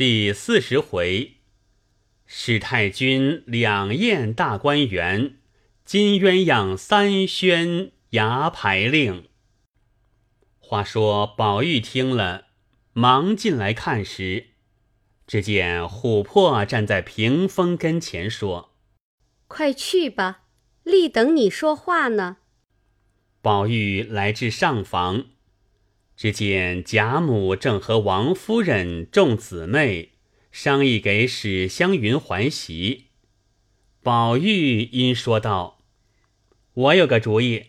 第四十回，史太君两宴大观园，金鸳鸯三宣牙牌令。话说宝玉听了，忙进来看时，只见琥珀站在屏风跟前说：“快去吧，立等你说话呢。”宝玉来至上房。只见贾母正和王夫人众姊妹商议给史湘云还席，宝玉因说道：“我有个主意，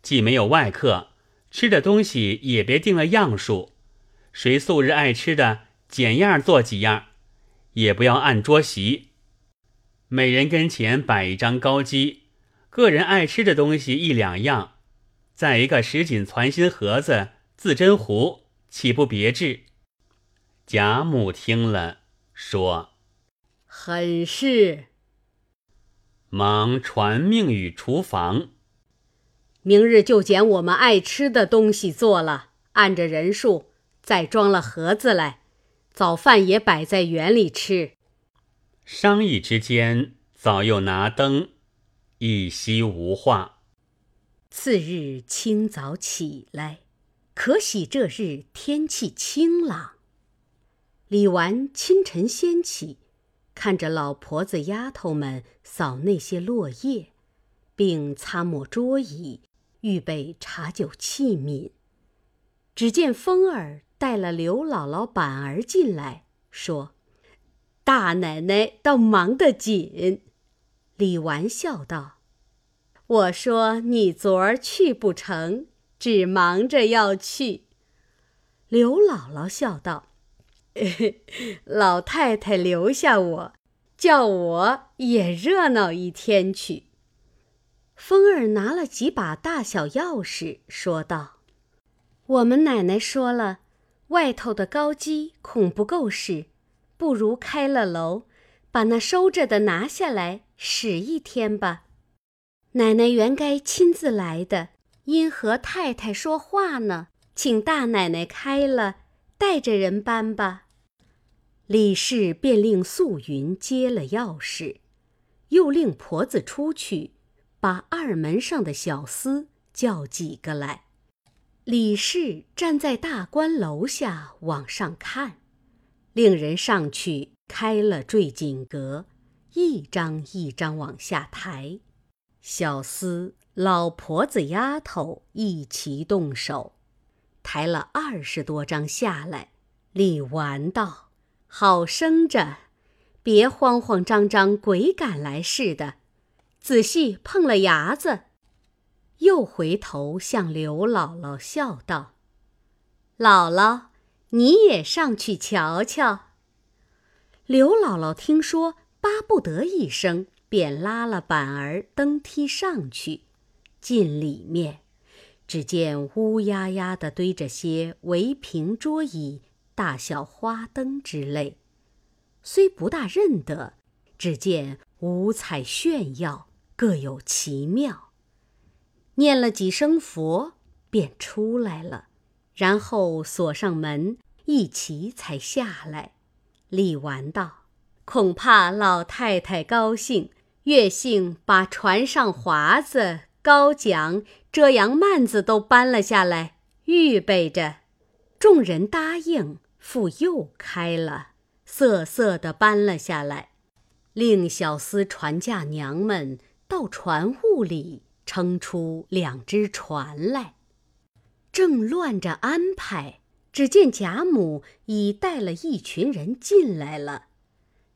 既没有外客，吃的东西也别定了样数，谁素日爱吃的，拣样做几样，也不要按桌席，每人跟前摆一张高机，个人爱吃的东西一两样，再一个十锦攒心盒子。”自真壶岂不别致？贾母听了，说：“很是。”忙传命于厨房，明日就拣我们爱吃的东西做了，按着人数再装了盒子来，早饭也摆在园里吃。商议之间，早又拿灯，一夕无话。次日清早起来。可喜这日天气清朗。李纨清晨先起，看着老婆子丫头们扫那些落叶，并擦抹桌椅，预备茶酒器皿。只见风儿带了刘姥姥、板儿进来，说：“大奶奶倒忙得紧。”李纨笑道：“我说你昨儿去不成。”只忙着要去，刘姥姥笑道：“ 老太太留下我，叫我也热闹一天去。”风儿拿了几把大小钥匙，说道：“我们奶奶说了，外头的高机恐不够使，不如开了楼，把那收着的拿下来使一天吧。奶奶原该亲自来的。”因和太太说话呢，请大奶奶开了，带着人搬吧。李氏便令素云接了钥匙，又令婆子出去，把二门上的小厮叫几个来。李氏站在大观楼下往上看，令人上去开了坠锦阁，一张一张往下抬，小厮。老婆子、丫头一齐动手，抬了二十多张下来。李纨道：“好生着，别慌慌张张，鬼赶来似的。仔细碰了牙子。”又回头向刘姥姥笑道：“姥姥，你也上去瞧瞧。”刘姥姥听说，巴不得一声，便拉了板儿登梯上去。进里面，只见乌压压的堆着些围屏桌椅、大小花灯之类，虽不大认得，只见五彩炫耀，各有奇妙。念了几声佛，便出来了，然后锁上门，一齐才下来。李纨道：“恐怕老太太高兴，月幸把船上华子。”高桨、遮阳幔子都搬了下来，预备着。众人答应，复又开了，瑟瑟的搬了下来，令小厮船架娘们到船坞里撑出两只船来。正乱着安排，只见贾母已带了一群人进来了。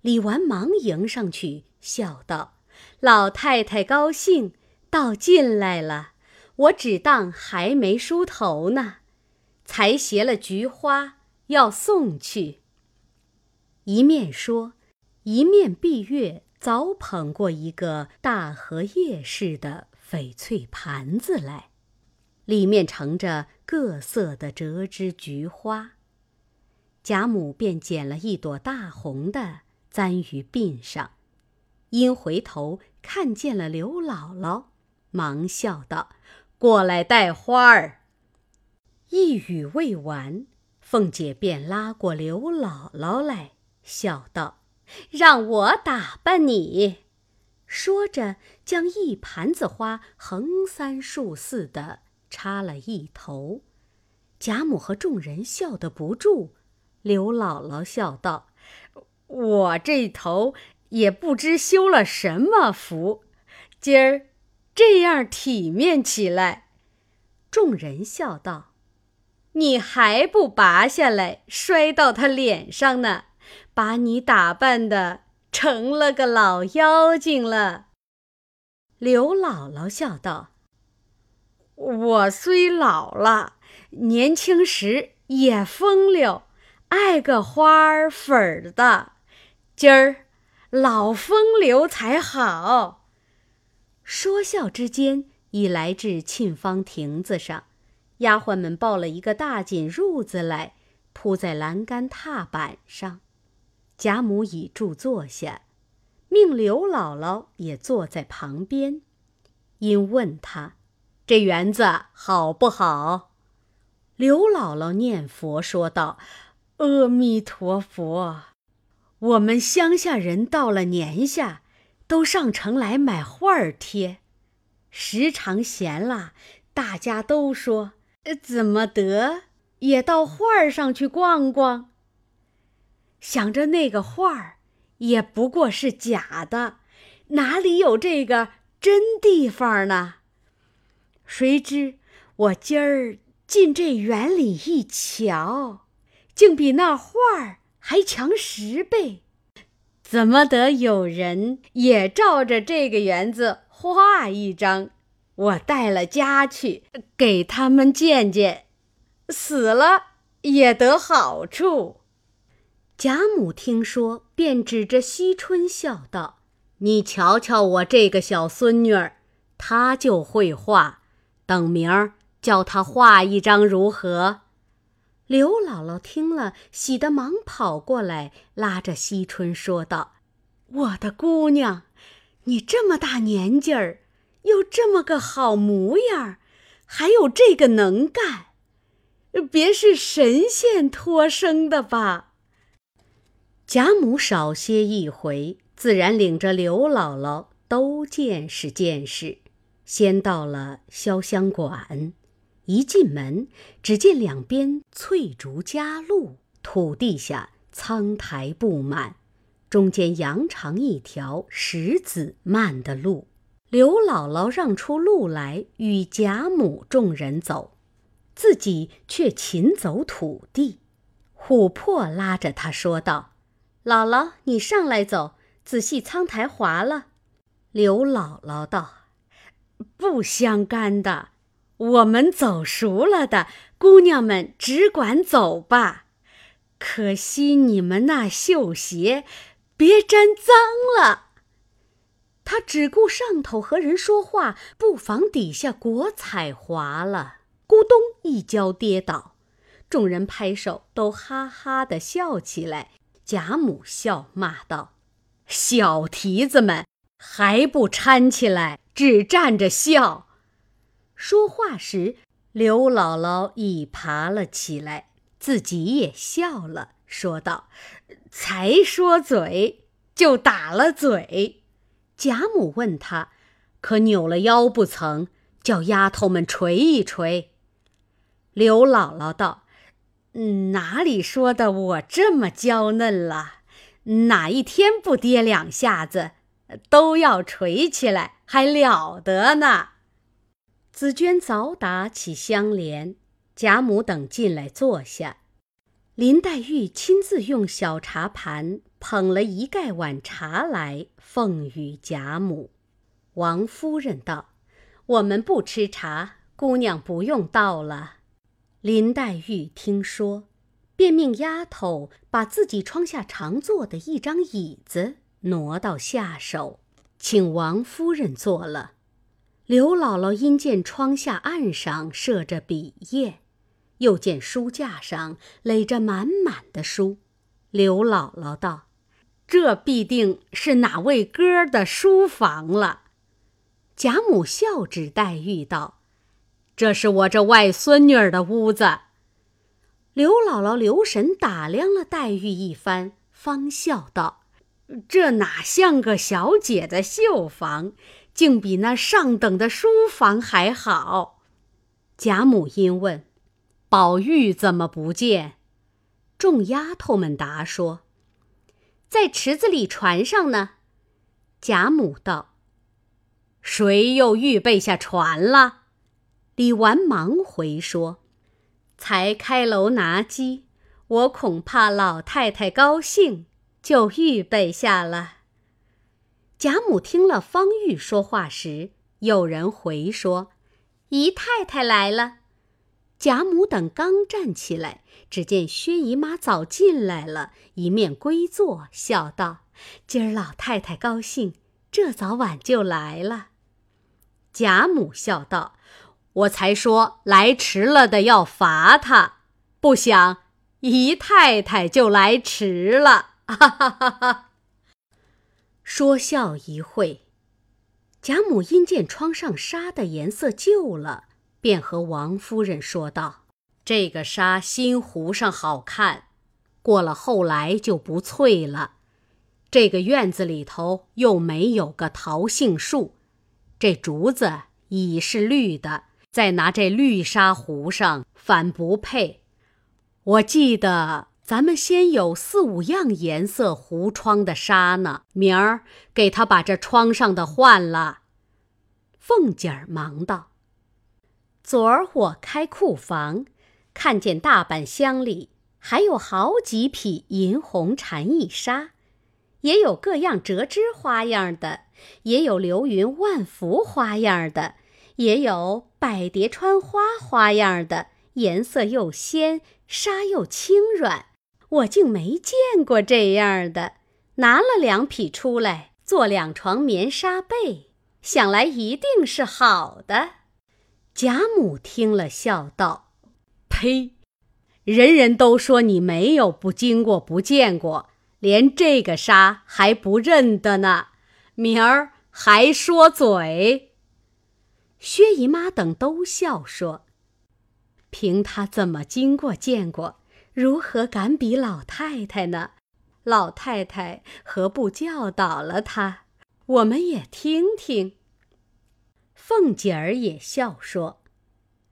李纨忙迎上去，笑道：“老太太高兴。”倒进来了，我只当还没梳头呢，才携了菊花要送去。一面说，一面碧月早捧过一个大荷叶似的翡翠盘子来，里面盛着各色的折枝菊花。贾母便捡了一朵大红的，簪于鬓上，因回头看见了刘姥姥。忙笑道：“过来带花儿。”一语未完，凤姐便拉过刘姥姥来，笑道：“让我打扮你。”说着，将一盘子花横三竖四的插了一头。贾母和众人笑得不住。刘姥姥笑道：“我这头也不知修了什么福，今儿这样体面起来。”众人笑道：“你还不拔下来摔到他脸上呢？把你打扮的。”成了个老妖精了。刘姥姥笑道：“我虽老了，年轻时也风流，爱个花儿粉儿的。今儿老风流才好。”说笑之间，已来至沁芳亭子上，丫鬟们抱了一个大锦褥子来，铺在栏杆踏板上。贾母倚柱坐下，命刘姥姥也坐在旁边，因问他：“这园子好不好？”刘姥姥念佛说道：“阿弥陀佛，我们乡下人到了年下，都上城来买画儿贴，时常闲了，大家都说：怎么得也到画儿上去逛逛。”想着那个画儿，也不过是假的，哪里有这个真地方呢？谁知我今儿进这园里一瞧，竟比那画儿还强十倍。怎么得有人也照着这个园子画一张？我带了家去给他们见见，死了也得好处。贾母听说，便指着惜春笑道：“你瞧瞧我这个小孙女儿，她就会画，等明儿叫她画一张如何？”刘姥姥听了，喜得忙跑过来，拉着惜春说道：“我的姑娘，你这么大年纪儿，又这么个好模样，还有这个能干，别是神仙托生的吧？”贾母少歇一回，自然领着刘姥姥都见识见识。先到了潇湘馆，一进门，只见两边翠竹夹路，土地下苍苔布满，中间扬长一条石子漫的路。刘姥姥让出路来与贾母众人走，自己却勤走土地。琥珀拉着她说道。姥姥，你上来走，仔细苍苔滑了。刘姥姥道：“不相干的，我们走熟了的，姑娘们只管走吧。可惜你们那绣鞋，别沾脏了。”他只顾上头和人说话，不妨底下裹彩滑了，咕咚一跤跌倒，众人拍手，都哈哈的笑起来。贾母笑骂道：“小蹄子们还不搀起来，只站着笑。”说话时，刘姥姥已爬了起来，自己也笑了，说道：“才说嘴就打了嘴。”贾母问他：“可扭了腰不曾？叫丫头们捶一捶。”刘姥姥道。哪里说的我这么娇嫩了？哪一天不跌两下子，都要垂起来，还了得呢？紫鹃早打起香帘，贾母等进来坐下，林黛玉亲自用小茶盘捧了一盖碗茶来奉与贾母。王夫人道：“我们不吃茶，姑娘不用倒了。”林黛玉听说，便命丫头把自己窗下常坐的一张椅子挪到下手，请王夫人坐了。刘姥姥因见窗下案上设着笔砚，又见书架上垒着满满的书，刘姥姥道：“这必定是哪位哥的书房了。”贾母笑指黛玉道。这是我这外孙女儿的屋子。刘姥姥留神打量了黛玉一番，方笑道：“这哪像个小姐的绣房，竟比那上等的书房还好。”贾母因问：“宝玉怎么不见？”众丫头们答说：“在池子里船上呢。”贾母道：“谁又预备下船了？”李纨忙回说：“才开楼拿鸡，我恐怕老太太高兴，就预备下了。”贾母听了方玉说话时，有人回说：“姨太太来了。”贾母等刚站起来，只见薛姨妈早进来了，一面归坐，笑道：“今儿老太太高兴，这早晚就来了。”贾母笑道。我才说来迟了的要罚他，不想姨太太就来迟了，哈哈哈哈！说笑一会，贾母因见窗上纱的颜色旧了，便和王夫人说道：“这个纱新糊上好看，过了后来就不翠了。这个院子里头又没有个桃杏树，这竹子已是绿的。”再拿这绿纱糊上，反不配。我记得咱们先有四五样颜色糊窗的纱呢，明儿给他把这窗上的换了。凤姐儿忙道：“昨儿我开库房，看见大板箱里还有好几匹银红蝉翼纱，也有各样折枝花样的，也有流云万福花样的。”也有百蝶穿花花样的，颜色又鲜，纱又轻软，我竟没见过这样的。拿了两匹出来，做两床棉纱被，想来一定是好的。贾母听了，笑道：“呸！人人都说你没有不经过、不见过，连这个纱还不认得呢，明儿还说嘴。”薛姨妈等都笑说：“凭他怎么经过见过，如何敢比老太太呢？老太太何不教导了他？我们也听听。”凤姐儿也笑说：“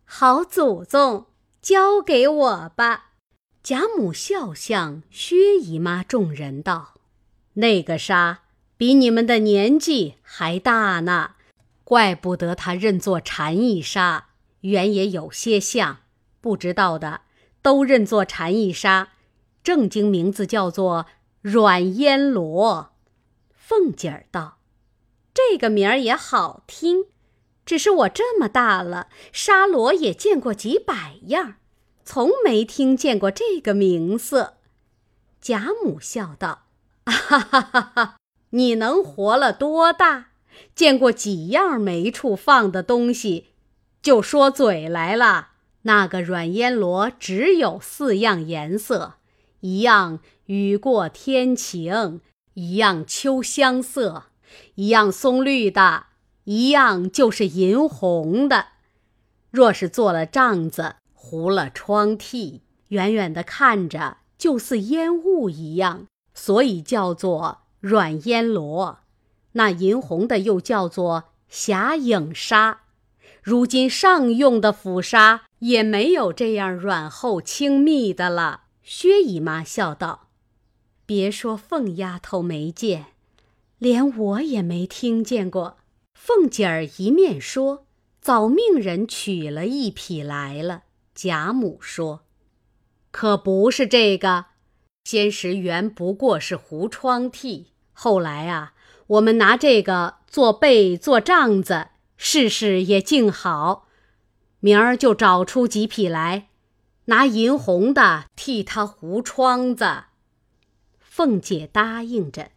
好祖宗，交给我吧。”贾母笑向薛姨妈众人道：“那个纱比你们的年纪还大呢。”怪不得他认作蝉翼纱，原也有些像，不知道的都认作蝉翼纱，正经名字叫做软烟罗。凤姐儿道：“这个名儿也好听，只是我这么大了，纱罗也见过几百样，从没听见过这个名色。”贾母笑道：“哈哈哈哈！你能活了多大？”见过几样没处放的东西，就说嘴来了。那个软烟罗只有四样颜色：一样雨过天晴，一样秋香色，一样松绿的，一样就是银红的。若是做了帐子，糊了窗屉，远远的看着就似烟雾一样，所以叫做软烟罗。那银红的又叫做霞影纱，如今上用的府纱也没有这样软厚轻密的了。薛姨妈笑道：“别说凤丫头没见，连我也没听见过。”凤姐儿一面说，早命人取了一匹来了。贾母说：“可不是这个，先时原不过是糊窗屉，后来啊。”我们拿这个做被做帐子，试试也静好。明儿就找出几匹来，拿银红的替他糊窗子。凤姐答应着，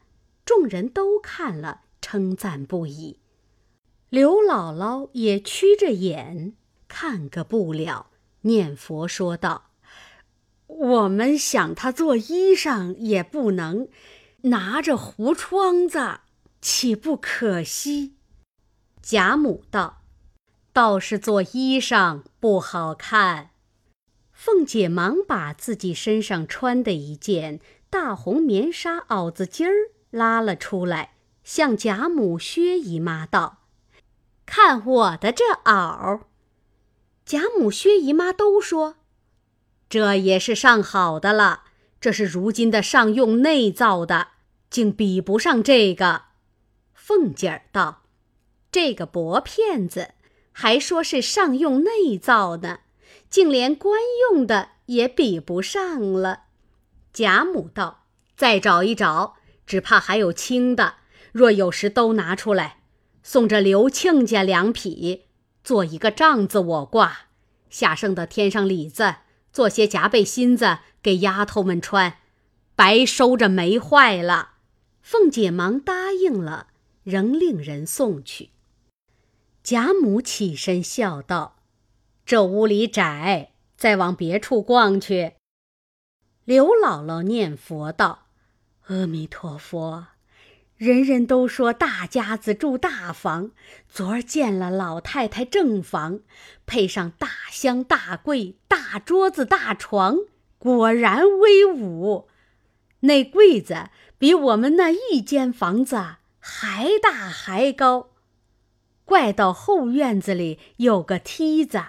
众人都看了，称赞不已。刘姥姥也屈着眼看个不了，念佛说道：“我们想他做衣裳也不能，拿着糊窗子。”岂不可惜？贾母道：“倒是做衣裳不好看。”凤姐忙把自己身上穿的一件大红棉纱袄子襟儿拉了出来，向贾母、薛姨妈道：“看我的这袄。”贾母、薛姨妈都说：“这也是上好的了，这是如今的上用内造的，竟比不上这个。”凤姐儿道：“这个薄片子，还说是上用内造呢，竟连官用的也比不上了。”贾母道：“再找一找，只怕还有轻的。若有时都拿出来，送着刘亲家两匹。”做一个帐子，我挂下剩的添上里子，做些夹背心子给丫头们穿，白收着没坏了。凤姐忙答应了，仍令人送去。贾母起身笑道：“这屋里窄，再往别处逛去。”刘姥姥念佛道：“阿弥陀佛。”人人都说大家子住大房，昨儿见了老太太正房，配上大箱大柜、大桌子大床，果然威武。那柜子比我们那一间房子还大还高。怪到后院子里有个梯子，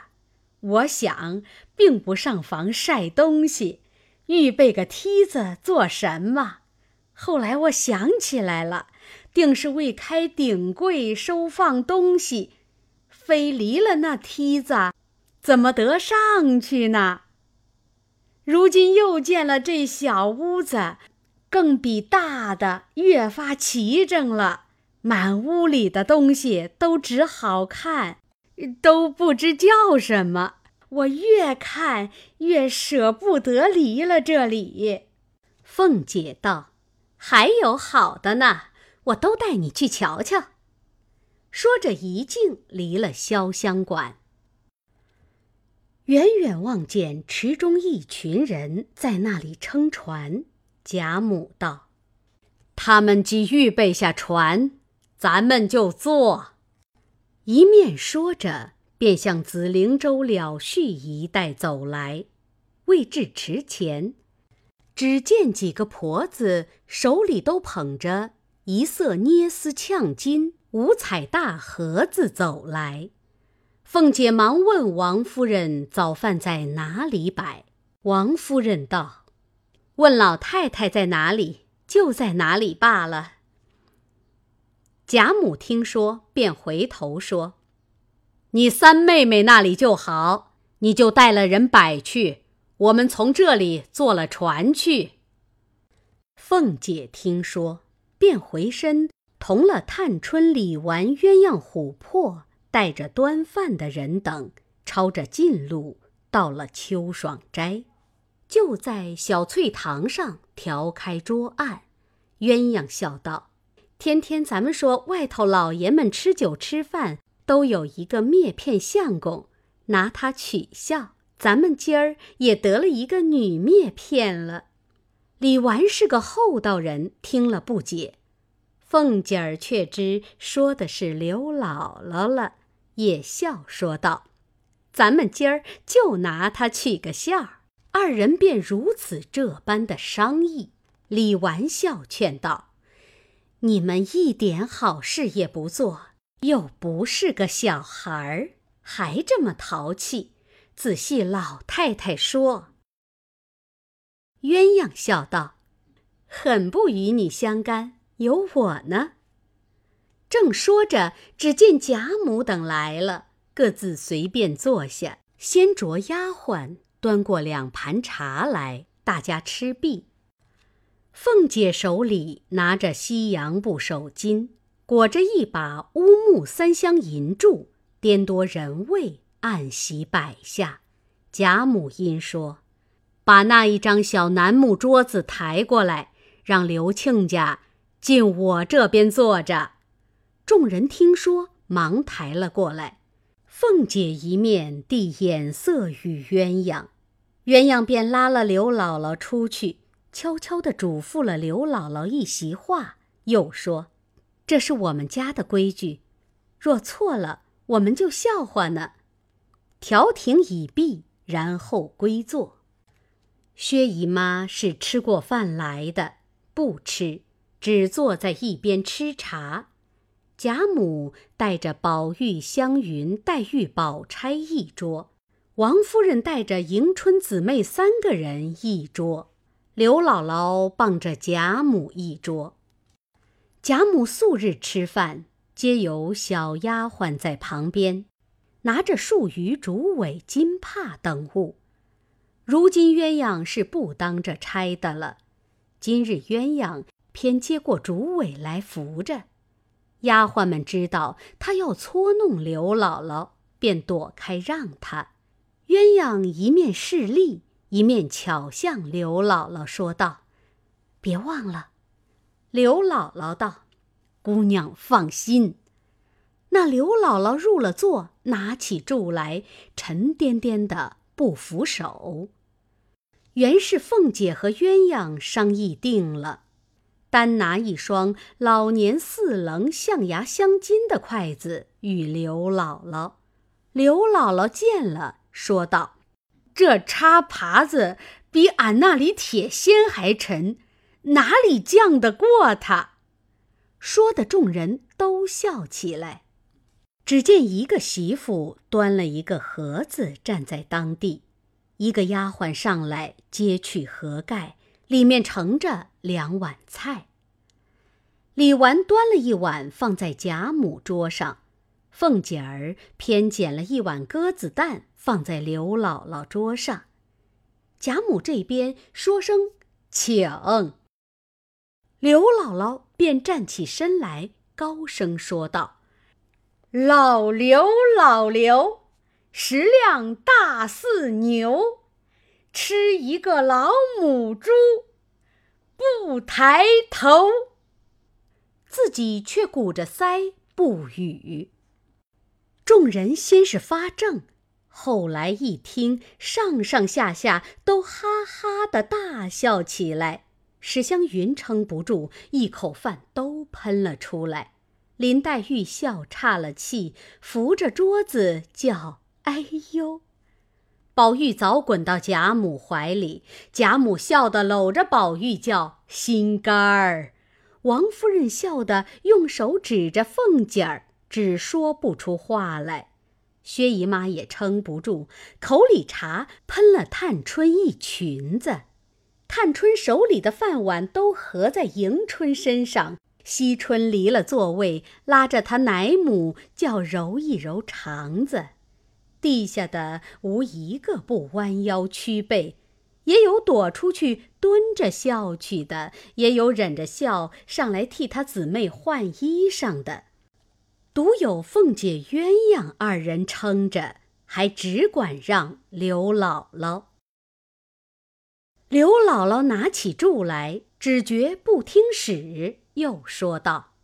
我想并不上房晒东西，预备个梯子做什么？后来我想起来了，定是为开顶柜收放东西，非离了那梯子，怎么得上去呢？如今又见了这小屋子，更比大的越发齐整了，满屋里的东西都只好看，都不知叫什么。我越看越舍不得离了这里。凤姐道。还有好的呢，我都带你去瞧瞧。说着，一径离了潇湘馆。远远望见池中一群人在那里撑船。贾母道：“他们既预备下船，咱们就坐。”一面说着，便向紫菱洲了絮一带走来。未至池前。只见几个婆子手里都捧着一色捏丝呛金五彩大盒子走来，凤姐忙问王夫人早饭在哪里摆。王夫人道：“问老太太在哪里，就在哪里罢了。”贾母听说，便回头说：“你三妹妹那里就好，你就带了人摆去。”我们从这里坐了船去。凤姐听说，便回身同了探春、李纨、鸳鸯、琥珀，带着端饭的人等，抄着近路到了秋爽斋，就在小翠堂上调开桌案。鸳鸯笑道：“天天咱们说外头老爷们吃酒吃饭，都有一个篾片相公，拿他取笑。”咱们今儿也得了一个女篾片了。李纨是个厚道人，听了不解。凤姐儿却知说的是刘姥姥了，也笑说道：“咱们今儿就拿她取个笑。”二人便如此这般的商议。李纨笑劝道：“你们一点好事也不做，又不是个小孩儿，还这么淘气。”仔细老太太说。鸳鸯笑道：“很不与你相干，有我呢。”正说着，只见贾母等来了，各自随便坐下，先着丫鬟端过两盘茶来，大家吃毕。凤姐手里拿着西洋布手巾，裹着一把乌木三香银柱，颠多人位。案席摆下，贾母因说：“把那一张小楠木桌子抬过来，让刘庆家进我这边坐着。”众人听说，忙抬了过来。凤姐一面递眼色与鸳鸯，鸳鸯便拉了刘姥姥出去，悄悄地嘱咐了刘姥姥一席话，又说：“这是我们家的规矩，若错了，我们就笑话呢。”调停已毕，然后归坐。薛姨妈是吃过饭来的，不吃，只坐在一边吃茶。贾母带着宝玉、湘云、黛玉、宝钗一桌，王夫人带着迎春姊妹三个人一桌，刘姥姥傍着贾母一桌。贾母素日吃饭，皆有小丫鬟在旁边，拿着树鱼、竹苇、金帕等物。如今鸳鸯是不当这差的了，今日鸳鸯偏接过竹苇来扶着。丫鬟们知道她要搓弄刘姥姥，便躲开让她。鸳鸯一面势利，一面巧向刘姥姥说道：“别忘了。”刘姥姥道：“姑娘放心。”那刘姥姥入了座，拿起箸来，沉甸甸的不扶手。原是凤姐和鸳鸯商议定了。单拿一双老年四棱、象牙镶金的筷子与刘姥姥。刘姥姥见了，说道：“这叉耙子比俺那里铁锨还沉，哪里犟得过他？”说的众人都笑起来。只见一个媳妇端了一个盒子站在当地，一个丫鬟上来揭去盒盖。里面盛着两碗菜。李纨端了一碗放在贾母桌上，凤姐儿偏捡了一碗鸽子蛋放在刘姥姥桌上。贾母这边说声“请”，刘姥姥便站起身来，高声说道：“老刘，老刘，食量大似牛。”吃一个老母猪，不抬头，自己却鼓着腮不语。众人先是发怔，后来一听，上上下下都哈哈的大笑起来。史湘云撑不住，一口饭都喷了出来。林黛玉笑岔了气，扶着桌子叫：“哎呦！”宝玉早滚到贾母怀里，贾母笑得搂着宝玉叫心肝儿。王夫人笑得用手指着凤姐儿，只说不出话来。薛姨妈也撑不住，口里茶喷了探春一裙子。探春手里的饭碗都合在迎春身上。惜春离了座位，拉着她奶母叫揉一揉肠子。地下的无一个不弯腰屈背，也有躲出去蹲着笑去的，也有忍着笑上来替他姊妹换衣裳的，独有凤姐、鸳鸯二人撑着，还只管让刘姥姥。刘姥姥拿起箸来，只觉不听使，又说道：“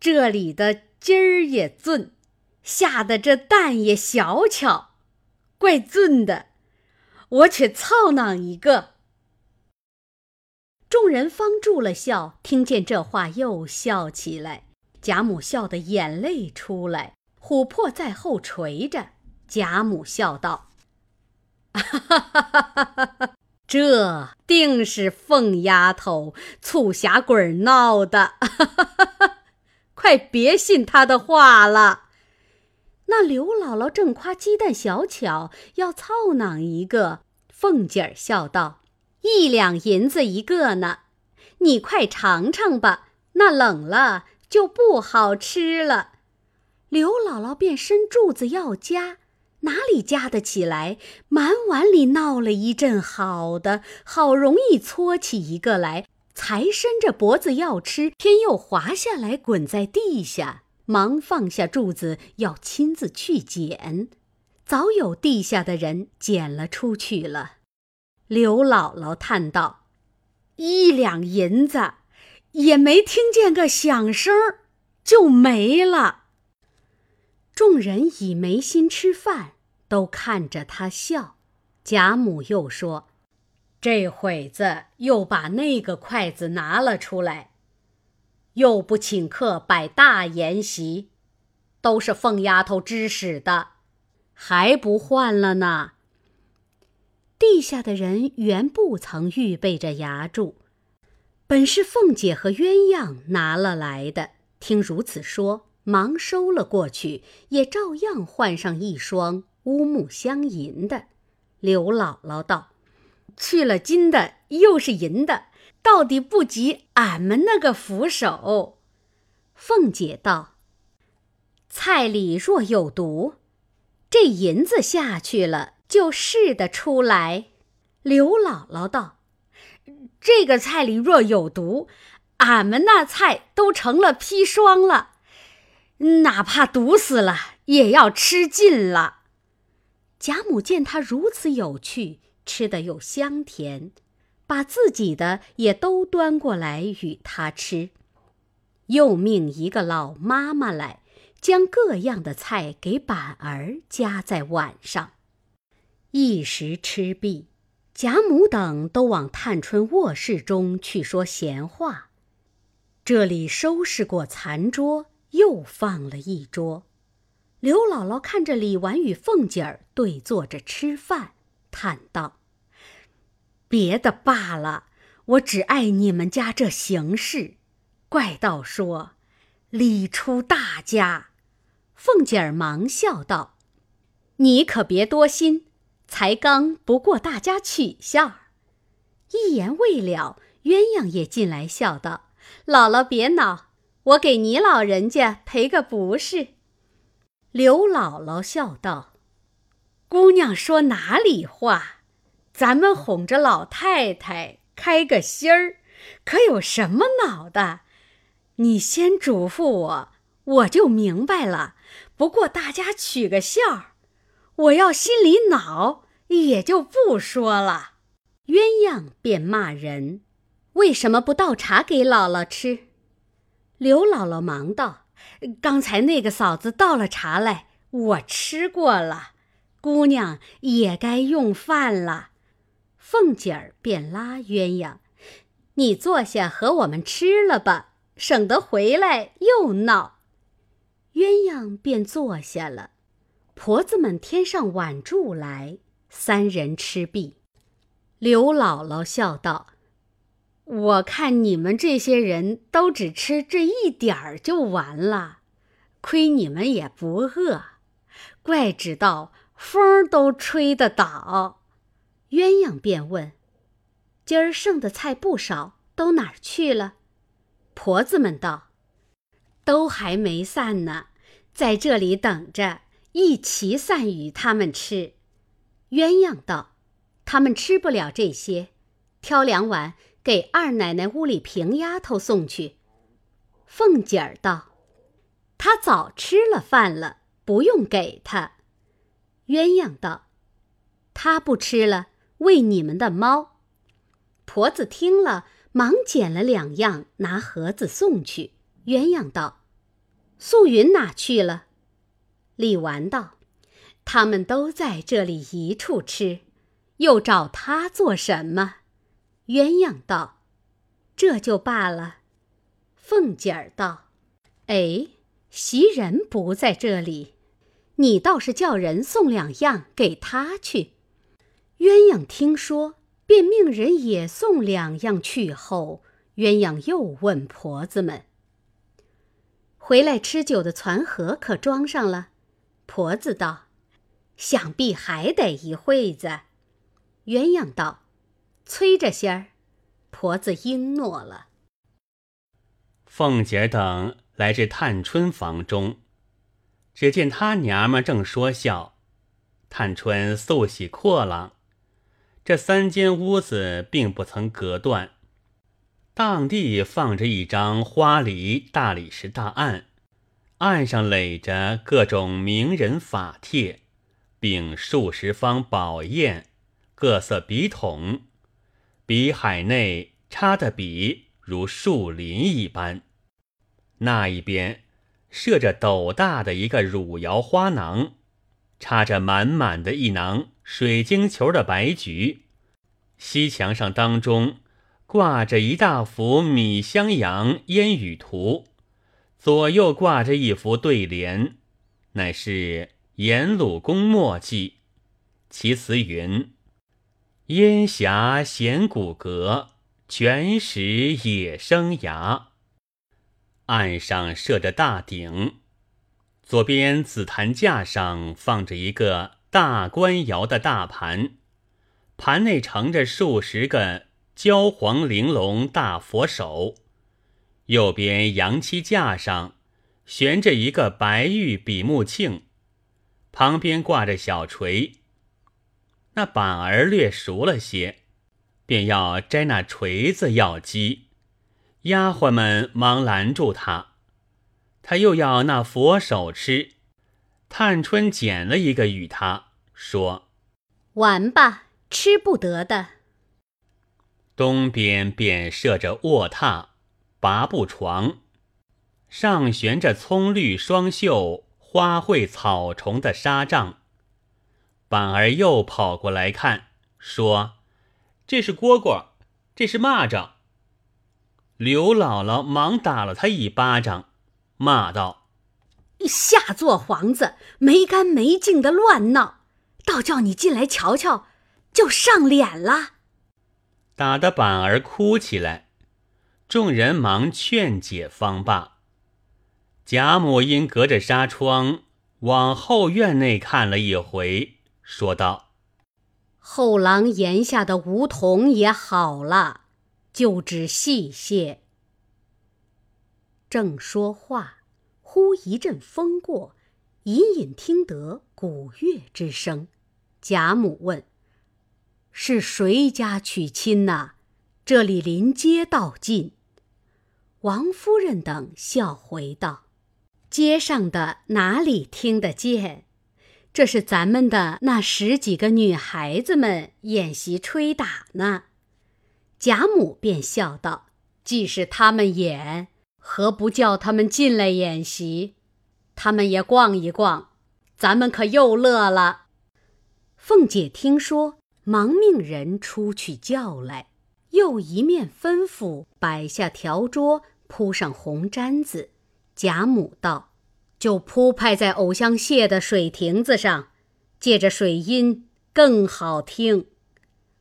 这里的筋儿也俊。”下的这蛋也小巧，怪俊的，我却操囊一个。众人方住了笑，听见这话又笑起来。贾母笑得眼泪出来，琥珀在后垂着。贾母笑道：“哈哈哈哈哈哈！这定是凤丫头醋匣鬼闹的，哈哈哈哈！快别信她的话了。”那刘姥姥正夸鸡蛋小巧，要操囊一个。凤姐儿笑道：“一两银子一个呢，你快尝尝吧。那冷了就不好吃了。”刘姥姥便伸柱子要夹，哪里夹得起来？满碗里闹了一阵，好的，好容易搓起一个来，才伸着脖子要吃，偏又滑下来，滚在地下。忙放下柱子，要亲自去捡。早有地下的人捡了出去了。刘姥姥叹道：“一两银子，也没听见个响声儿就没了。”众人已没心吃饭，都看着他笑。贾母又说：“这会子又把那个筷子拿了出来。”又不请客摆大筵席，都是凤丫头指使的，还不换了呢。地下的人原不曾预备着牙柱，本是凤姐和鸳鸯拿了来的。听如此说，忙收了过去，也照样换上一双乌木镶银的。刘姥姥道：“去了金的，又是银的，到底不及俺们那个扶手。”凤姐道：“菜里若有毒，这银子下去了。”就试得出来。刘姥姥道：“这个菜里若有毒，俺们那菜都成了砒霜了，哪怕毒死了，也要吃尽了。”贾母见他如此有趣，吃的又香甜，把自己的也都端过来与他吃，又命一个老妈妈来，将各样的菜给板儿夹在碗上。一时吃毕，贾母等都往探春卧室中去说闲话。这里收拾过残桌，又放了一桌。刘姥姥看着李纨与凤姐儿对坐着吃饭，叹道：“别的罢了，我只爱你们家这形式。怪道说，礼出大家。”凤姐儿忙笑道：“你可别多心。”才刚不过大家取笑，一言未了，鸳鸯也进来笑道：“姥姥别恼，我给你老人家赔个不是。”刘姥姥笑道：“姑娘说哪里话？咱们哄着老太太开个心儿，可有什么恼的？你先嘱咐我，我就明白了。不过大家取个笑。”我要心里恼，也就不说了。鸳鸯便骂人：“为什么不倒茶给姥姥吃？”刘姥姥忙道：“刚才那个嫂子倒了茶来，我吃过了。姑娘也该用饭了。”凤姐儿便拉鸳鸯：“你坐下和我们吃了吧，省得回来又闹。”鸳鸯便坐下了。婆子们添上碗箸来，三人吃毕。刘姥姥笑道：“我看你们这些人都只吃这一点儿就完了，亏你们也不饿，怪只道风都吹得倒。”鸳鸯便问：“今儿剩的菜不少，都哪儿去了？”婆子们道：“都还没散呢，在这里等着。”一齐散与他们吃，鸳鸯道：“他们吃不了这些，挑两碗给二奶奶屋里平丫头送去。”凤姐儿道：“她早吃了饭了，不用给她。”鸳鸯道：“她不吃了，喂你们的猫。”婆子听了，忙捡了两样，拿盒子送去。鸳鸯道：“素云哪去了？”李纨道：“他们都在这里一处吃，又找他做什么？”鸳鸯道：“这就罢了。”凤姐儿道：“哎，袭人不在这里，你倒是叫人送两样给他去。”鸳鸯听说，便命人也送两样去后，鸳鸯又问婆子们：“回来吃酒的攒盒可装上了？”婆子道：“想必还得一会子。”鸳鸯道：“催着些儿。”婆子应诺了。凤姐等来至探春房中，只见她娘们正说笑。探春素喜阔朗，这三间屋子并不曾隔断，当地放着一张花梨大理石大案。案上垒着各种名人法帖，并数十方宝砚、各色笔筒，笔海内插的笔如树林一般。那一边设着斗大的一个汝窑花囊，插着满满的一囊水晶球的白菊。西墙上当中挂着一大幅米襄阳烟雨图。左右挂着一幅对联，乃是颜鲁公墨迹。其词云：“烟霞显骨骼，全石野生芽。岸上设着大鼎，左边紫檀架上放着一个大官窑的大盘，盘内盛着数十个焦黄玲珑大佛手；右边阳漆架上悬着一个白玉比目磬，旁边挂着小锤。那板儿略熟了些，便要摘那锤子要鸡。丫鬟们忙拦住他，他又要那佛手吃。探春捡了一个与他说：“玩吧，吃不得的。”东边便设着卧榻、拔步床，上悬着葱绿双绣、花卉草虫的纱帐。板儿又跑过来看，说：“这是蝈蝈，这是蚂蚱。”刘姥姥忙打了他一巴掌，骂道：“下作皇子，没干没净的乱闹，倒叫你进来瞧瞧，就上脸了。”打得板儿哭起来，众人忙劝解方罢。贾母因隔着纱窗往后院内看了一回，说道：“后廊檐下的梧桐也好了。”就只细些。正说话，忽一阵风过，隐隐听得鼓乐之声。贾母问：“是谁家娶亲呐？这里临街道近。”王夫人等笑回道：“街上的哪里听得见？这是咱们的那十几个女孩子们演习吹打呢。”贾母便笑道：“既是他们演，何不叫他们进来演习？他们也逛一逛，咱们可又乐了。”凤姐听说，忙命人出去叫来，又一面吩咐摆下条桌，铺上红毡子。贾母道：“就铺派在藕香榭的水亭子上，借着水音更好听。”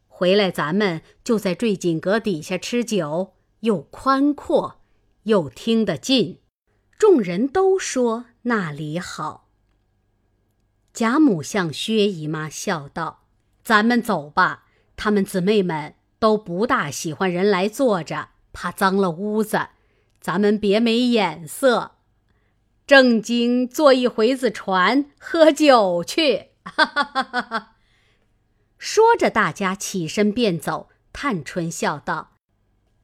回来，咱们就在坠锦阁底下吃酒，又宽阔，又听得进。众人都说那里好。贾母向薛姨妈笑道：“咱们走吧，她们姊妹们都不大喜欢人来坐着，怕脏了屋子。咱们别没眼色，正经坐一回子船，喝酒去。”哈哈哈哈哈。说着，大家起身便走。探春笑道：“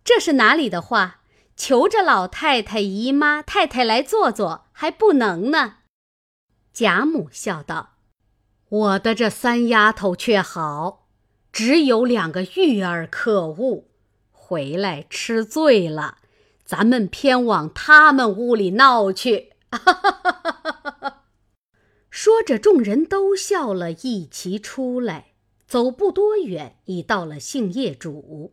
这是哪里的话？求着老太太、姨妈、太太来坐坐，还不能呢。”贾母笑道：“我的这三丫头却好，只有两个玉儿可恶，回来吃醉了，咱们偏往他们屋里闹去。”说着，众人都笑了，一齐出来。走不多远，已到了杏叶渚。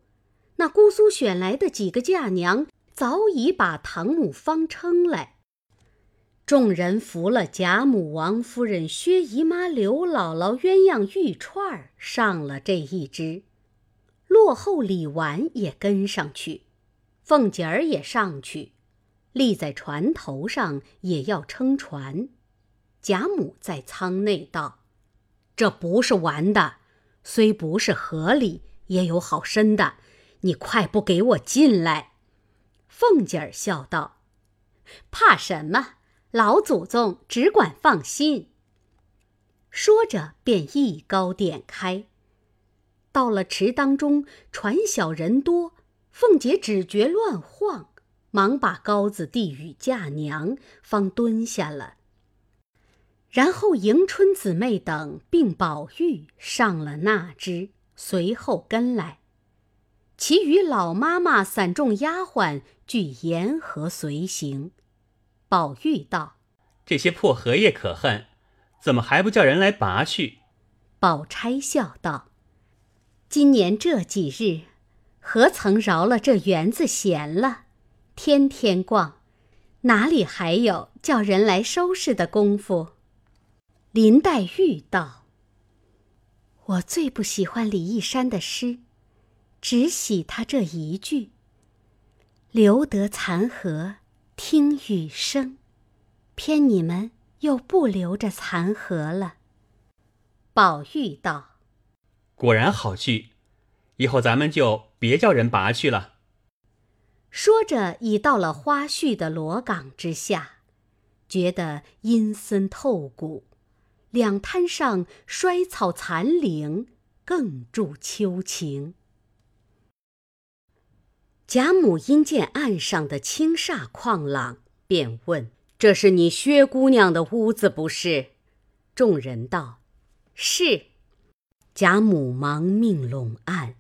那姑苏选来的几个嫁娘早已把堂母方称来。众人扶了贾母、王夫人、薛姨妈、刘姥姥鸳鸯玉串上了这一只，落后李纨也跟上去，凤姐儿也上去，立在船头上也要撑船。贾母在舱内道：“这不是玩的。”虽不是河里，也有好深的。你快不给我进来！凤姐儿笑道：“怕什么？老祖宗只管放心。”说着，便一篙点开。到了池当中，船小人多，凤姐只觉乱晃，忙把篙子递与嫁娘，方蹲下了。然后迎春姊妹等并宝玉上了那只，随后跟来，其余老妈妈、散众丫鬟俱沿河随行。宝玉道：“这些破荷叶可恨，怎么还不叫人来拔去？”宝钗笑道：“今年这几日，何曾饶了这园子闲了？天天逛，哪里还有叫人来收拾的功夫？”林黛玉道：“我最不喜欢李义山的诗，只喜他这一句：“留得残荷听雨声。”偏你们又不留着残荷了。宝玉道：“果然好句，以后咱们就别叫人拔去了。”说着，已到了花絮的罗岗之下，觉得阴森透骨。两滩上衰草残岭，更助秋情。贾母因见岸上的青煞旷朗，便问：“这是你薛姑娘的屋子不是？”众人道：“是。”贾母忙命拢岸，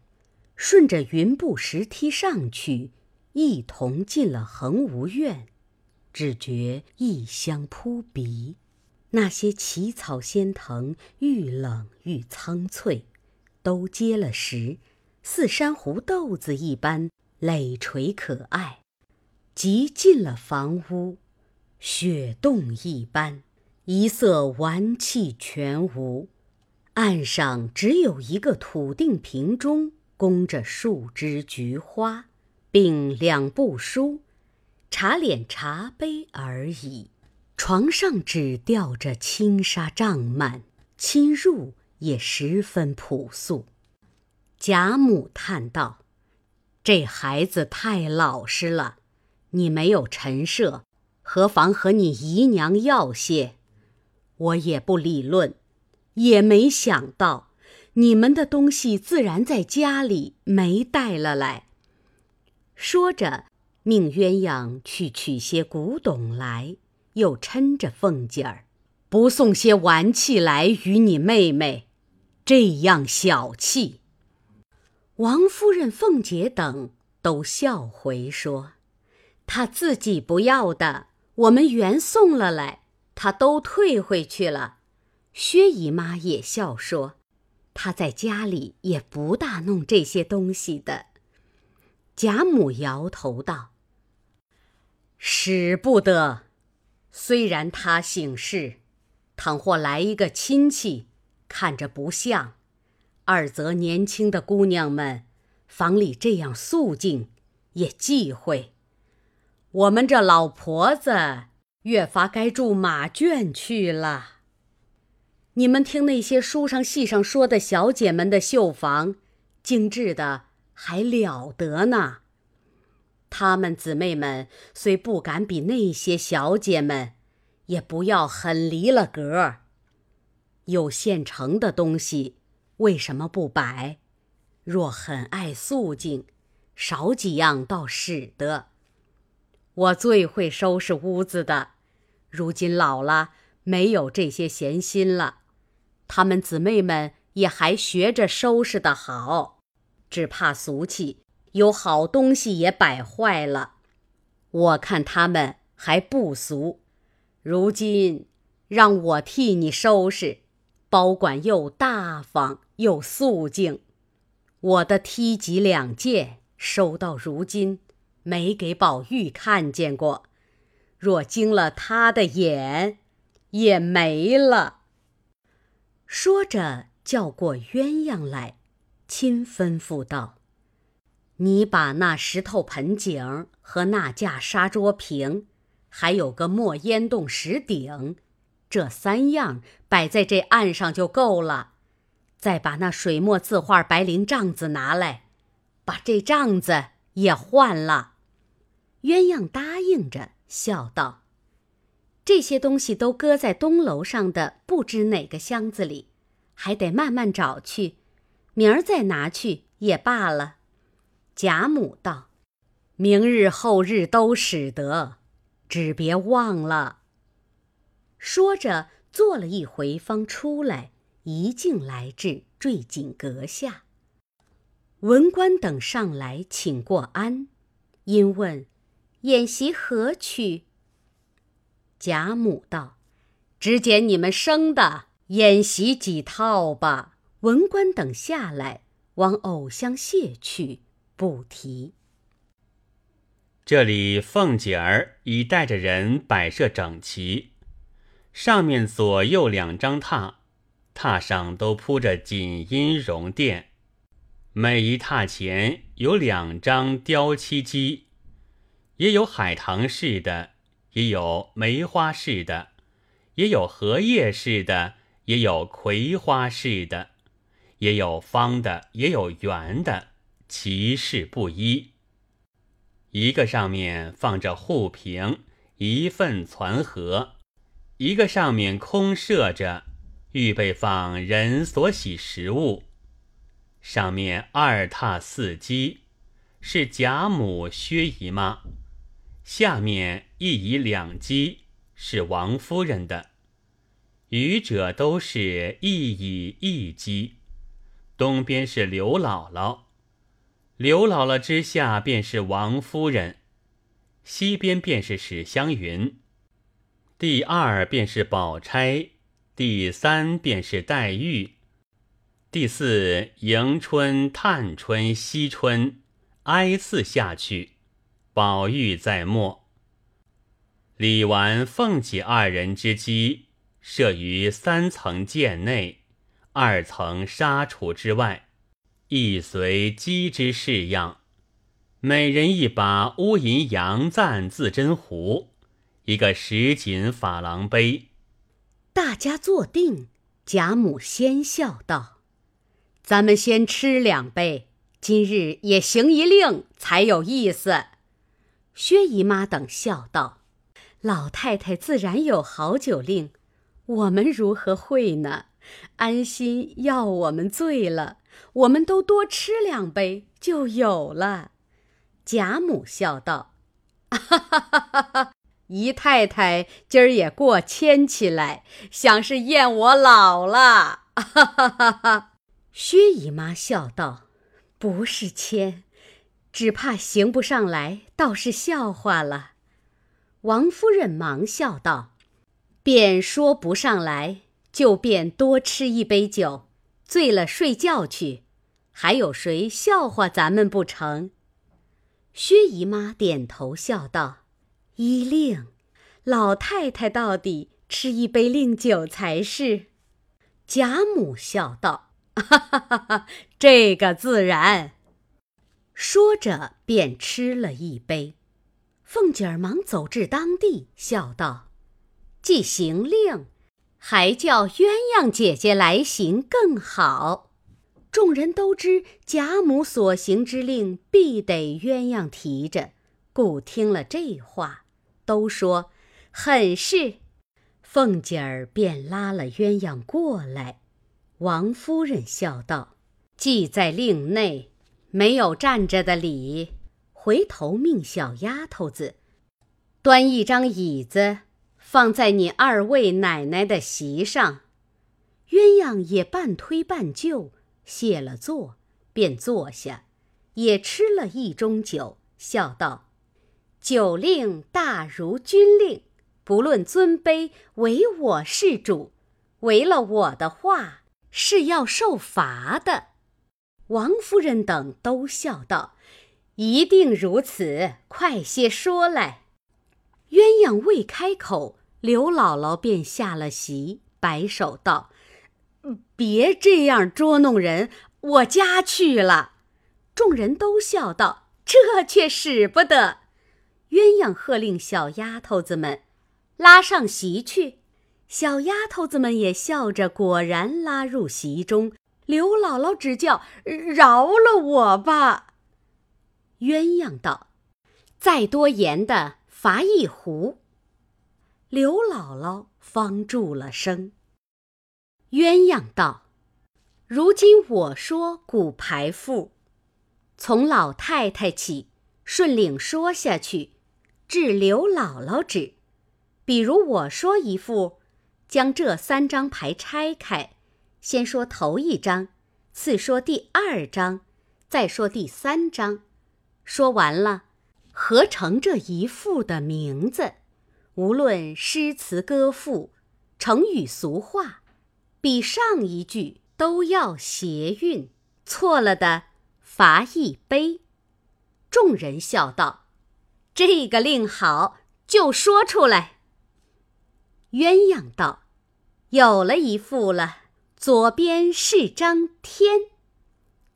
顺着云步石梯上去，一同进了恒芜院，只觉异香扑鼻。那些奇草仙藤愈冷愈苍翠，都结了实，似珊瑚豆子一般累垂可爱。即进了房屋，雪洞一般，一色玩气全无。岸上只有一个土定瓶中供着数枝菊花，并两部书、茶脸茶杯而已。床上只吊着轻纱帐幔，侵入也十分朴素。贾母叹道：“这孩子太老实了，你没有陈设，何妨和你姨娘要些？我也不理论，也没想到你们的东西自然在家里没带了来。”说着，命鸳鸯去取些古董来。又嗔着凤姐儿，不送些玩器来与你妹妹，这样小气。王夫人、凤姐等都笑回说：“她自己不要的，我们原送了来，她都退回去了。”薛姨妈也笑说：“她在家里也不大弄这些东西的。”贾母摇头道：“使不得。”虽然他姓氏，倘或来一个亲戚，看着不像；二则年轻的姑娘们，房里这样肃静，也忌讳。我们这老婆子越发该住马圈去了。你们听那些书上戏上说的小姐们的绣房，精致的还了得呢。她们姊妹们虽不敢比那些小姐们，也不要很离了格。有现成的东西，为什么不摆？若很爱素净，少几样倒使得。我最会收拾屋子的，如今老了，没有这些闲心了。她们姊妹们也还学着收拾的好，只怕俗气。有好东西也摆坏了，我看他们还不俗。如今让我替你收拾，保管又大方又肃静。我的梯级两件收到如今，没给宝玉看见过。若惊了他的眼，也没了。说着，叫过鸳鸯来，亲吩咐道。你把那石头盆景和那架砂桌屏，还有个墨烟洞石鼎，这三样摆在这案上就够了。再把那水墨字画白绫帐子拿来，把这帐子也换了。鸳鸯答应着，笑道：“这些东西都搁在东楼上的不知哪个箱子里，还得慢慢找去，明儿再拿去也罢了。”贾母道：“明日后日都使得，只别忘了。”说着，做了一回方出来，一径来至坠锦阁下。文官等上来请过安，因问：“演习何去？”贾母道：“只捡你们生的演习几套吧。”文官等下来，往藕香榭去。不提。这里凤姐儿已带着人摆设整齐，上面左右两张榻，榻上都铺着锦衣绒垫，每一榻前有两张雕漆机，也有海棠式的，也有梅花式的，也有荷叶式的，也有葵花式的，也有方的，也有圆的，其式不一。一个上面放着护瓶，一份攒盒；一个上面空设着，预备放人所喜食物。上面二榻四机，是贾母、薛姨妈；下面一椅两机，是王夫人的。余者都是一椅一机。东边是刘姥姥。刘姥姥之下便是王夫人，西边便是史湘云，第二便是宝钗，第三便是黛玉，第四迎春、探春、惜春，挨次下去，宝玉在末。李纨、凤姐二人之机设于三层剑内，二层纱橱之外。亦随机之式样，每人一把乌银洋赞自斟壶，一个石锦珐琅杯。大家坐定，贾母先笑道：“咱们先吃两杯，今日也行一令，才有意思。”薛姨妈等笑道：“老太太自然有好酒令，我们如何会呢？安心要我们醉了。”我们都多吃两杯就有了。贾母笑道：“哈哈哈哈哈！姨太太今儿也过谦起来，想是厌我老了。”哈哈哈哈薛姨妈笑道：“不是谦，只怕行不上来，倒是笑话了。”王夫人忙笑道：“便说不上来，就便多吃一杯酒。”醉了睡觉去，还有谁笑话咱们不成？薛姨妈点头笑道：“依令，老太太到底吃一杯令酒才是。”贾母笑道：“哈哈哈哈这个自然。”说着便吃了一杯。凤姐儿忙走至当地，笑道：“既行令。”还叫鸳鸯姐姐来行更好。众人都知贾母所行之令必得鸳鸯提着，故听了这话，都说很是。凤姐儿便拉了鸳鸯过来。王夫人笑道：“既在令内，没有站着的理。”回头命小丫头子端一张椅子。放在你二位奶奶的席上，鸳鸯也半推半就，谢了座，便坐下，也吃了一盅酒，笑道：“酒令大如军令，不论尊卑，唯我是主，违了我的话，是要受罚的。”王夫人等都笑道：“一定如此，快些说来。”鸳鸯未开口。刘姥姥便下了席，摆手道：“别这样捉弄人，我家去了。”众人都笑道：“这却使不得。”鸳鸯喝令小丫头子们拉上席去，小丫头子们也笑着，果然拉入席中。刘姥姥只叫：“饶了我吧。”鸳鸯道：“再多盐的，罚一壶。”刘姥姥方住了声。鸳鸯道：“如今我说古牌赋，从老太太起，顺领说下去，至刘姥姥止。比如我说一副，将这三张牌拆开，先说头一张，次说第二张，再说第三张，说完了，合成这一副的名字。”无论诗词歌赋、成语俗话，比上一句都要谐韵，错了的罚一杯。众人笑道：“这个令好，就说出来。”鸳鸯道：“有了一副了，左边是张天。”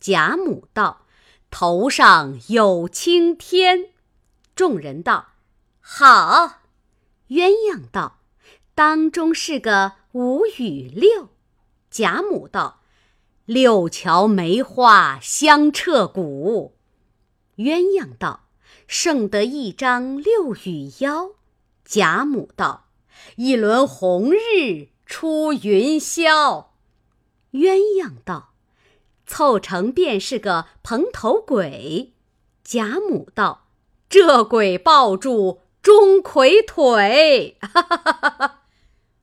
贾母道：“头上有青天。”众人道：“好。”鸳鸯道：“当中是个五与六。”贾母道：“六桥梅花香彻骨。”鸳鸯道：“胜得一张六与腰。”贾母道：“一轮红日出云霄。”鸳鸯道：“凑成便是个蓬头鬼。”贾母道：“这鬼抱住钟馗腿。”哈哈哈哈哈！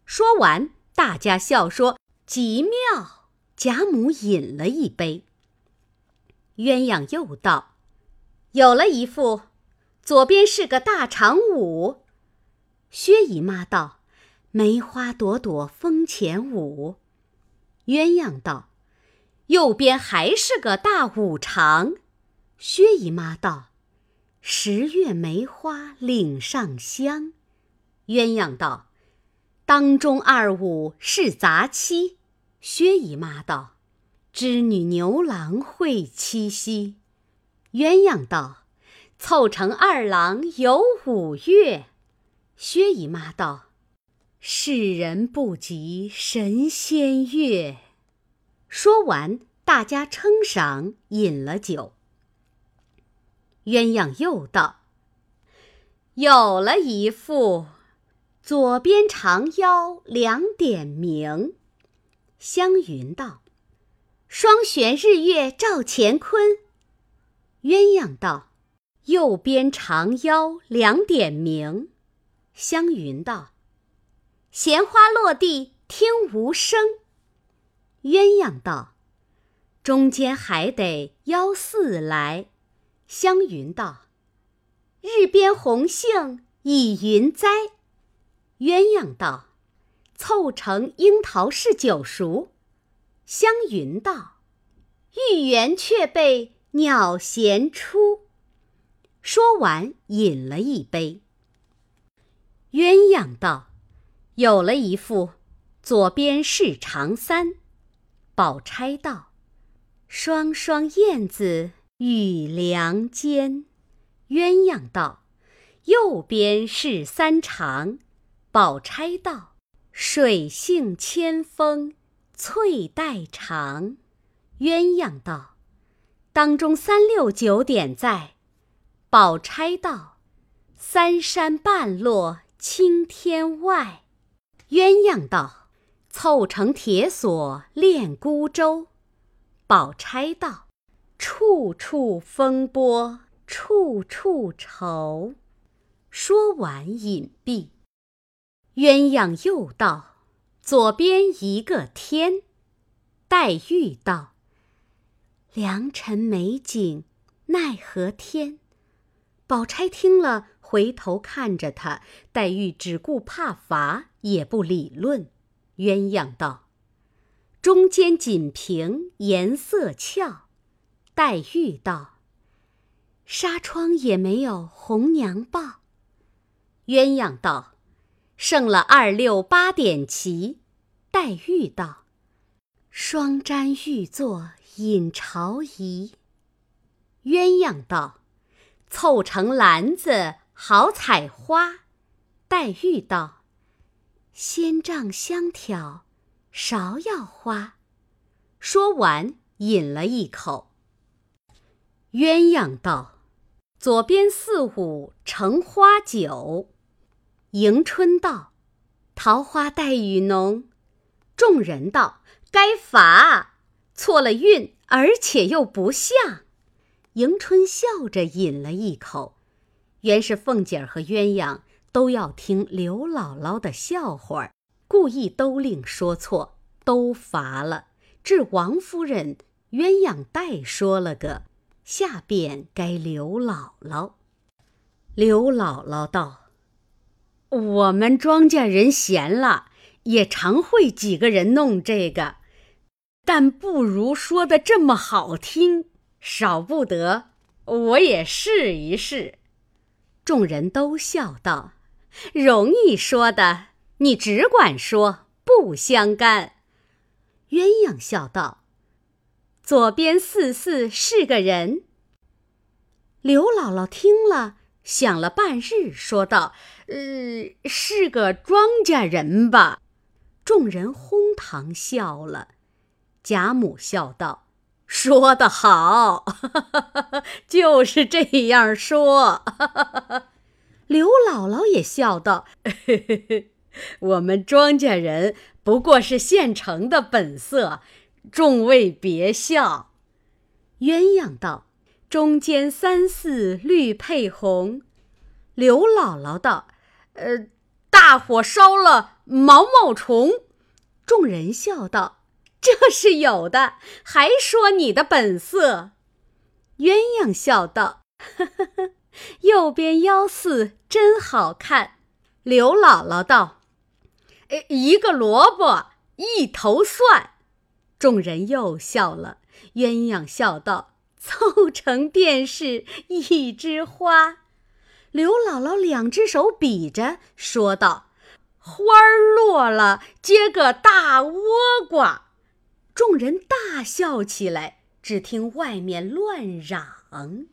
说完，大家笑说：“极妙。”贾母饮了一杯。鸳鸯又道：“有了一副，左边是个大长舞。”薛姨妈道：“梅花朵朵风前舞。”鸳鸯道：“右边还是个大五常。”薛姨妈道：“十月梅花岭上香。”鸳鸯道：“当中二五是杂七。”薛姨妈道：“织女牛郎会七夕。”鸳鸯道：“凑成二郎有五岳。”薛姨妈道：“世人不及神仙月。”说完，大家称赏，饮了酒。鸳鸯又道：“有了一副，左边长腰两点明。”湘云道：“双悬日月照乾坤。”鸳鸯道：“右边长腰两点明。”湘云道：“闲花落地听无声。”鸳鸯道：“中间还得腰四来。”湘云道：“日边红杏倚云栽。”鸳鸯道。凑成樱桃是九熟，湘云道：“玉圆却被鸟衔出。”说完，饮了一杯。鸳鸯道：“有了一副，左边是长三。”宝钗道：“双双燕子与梁间。”鸳鸯道：“右边是三长。”宝钗道。水性千峰翠带长，鸳鸯道：“当中三六九点在。”宝钗道：“三山半落青天外。”鸳鸯道：“凑成铁锁恋孤舟。”宝钗道：“处处风波处处愁。”说完，隐蔽。鸳鸯又道：“左边一个天。”黛玉道：“良辰美景奈何天？”宝钗听了，回头看着他。黛玉只顾怕罚，也不理论。鸳鸯道：“中间锦屏颜色俏。”黛玉道：“纱窗也没有红娘报。”鸳鸯道。剩了二六八点齐，黛玉道：“双瞻玉座引朝仪。”鸳鸯道：“凑成篮子好采花。”黛玉道：“仙杖香挑芍药花。”说完，饮了一口。鸳鸯道：“左边四五成花酒。”迎春道：“桃花带雨浓。”众人道：“该罚，错了韵，而且又不像。”迎春笑着饮了一口，原是凤姐儿和鸳鸯都要听刘姥姥的笑话儿，故意都令说错，都罚了。至王夫人，鸳鸯代说了个，下便该刘姥姥。刘姥姥道。我们庄稼人闲了，也常会几个人弄这个，但不如说的这么好听。少不得，我也试一试。众人都笑道：“容易说的，你只管说，不相干。”鸳鸯笑道：“左边四四是个人。”刘姥姥听了，想了半日，说道：“呃，是个庄稼人吧？”众人哄堂笑了。贾母笑道：“说得好，就是这样说。”刘姥姥也笑道：“ 我们庄稼人不过是现成的本色，众位别笑。”鸳鸯道：“中间三四绿配红。”刘姥姥道：“呃，大火烧了毛毛虫。”众人笑道。这是有的，还说你的本色。鸳鸯笑道：“呵呵呵，右边腰四真好看。”刘姥姥道：“呃，一个萝卜一头蒜。”众人又笑了。鸳鸯笑道：“凑成便是一枝花。”刘姥姥两只手比着，说道：“花儿落了，结个大倭瓜。”众人大笑起来，只听外面乱嚷。